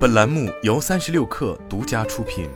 本栏目由三十六氪独家出品。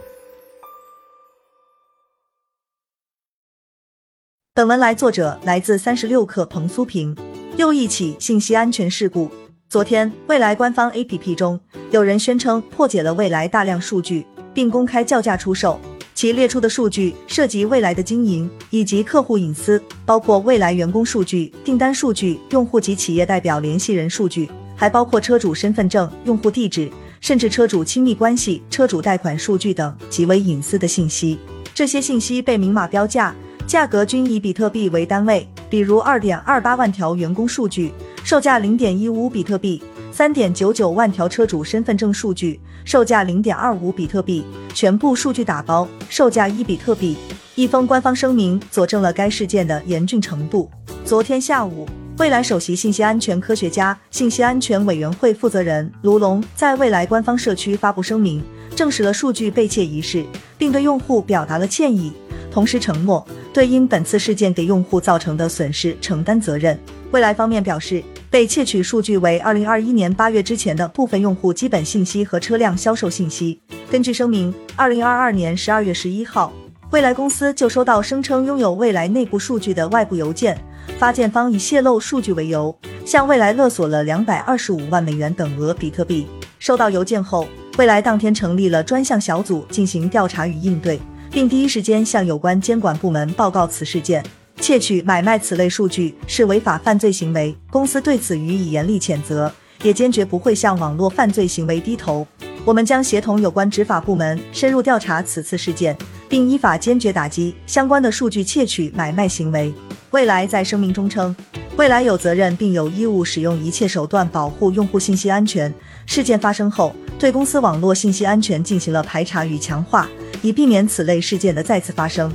本文来作者来自三十六氪彭苏平。又一起信息安全事故。昨天，未来官方 APP 中有人宣称破解了未来大量数据，并公开叫价出售。其列出的数据涉及未来的经营以及客户隐私，包括未来员工数据、订单数据、用户及企业代表联系人数据，还包括车主身份证、用户地址。甚至车主亲密关系、车主贷款数据等极为隐私的信息，这些信息被明码标价，价格均以比特币为单位。比如二点二八万条员工数据，售价零点一五比特币；三点九九万条车主身份证数据，售价零点二五比特币，全部数据打包，售价一比特币。一封官方声明佐证了该事件的严峻程度。昨天下午。未来首席信息安全科学家、信息安全委员会负责人卢龙在未来官方社区发布声明，证实了数据被窃一事，并对用户表达了歉意，同时承诺对因本次事件给用户造成的损失承担责任。未来方面表示，被窃取数据为二零二一年八月之前的部分用户基本信息和车辆销售信息。根据声明，二零二二年十二月十一号，未来公司就收到声称拥有未来内部数据的外部邮件。发件方以泄露数据为由，向未来勒索了两百二十五万美元等额比特币。收到邮件后，未来当天成立了专项小组进行调查与应对，并第一时间向有关监管部门报告此事件。窃取、买卖此类数据是违法犯罪行为，公司对此予以严厉谴责，也坚决不会向网络犯罪行为低头。我们将协同有关执法部门深入调查此次事件，并依法坚决打击相关的数据窃取、买卖行为。未来在声明中称，未来有责任并有义务使用一切手段保护用户信息安全。事件发生后，对公司网络信息安全进行了排查与强化，以避免此类事件的再次发生。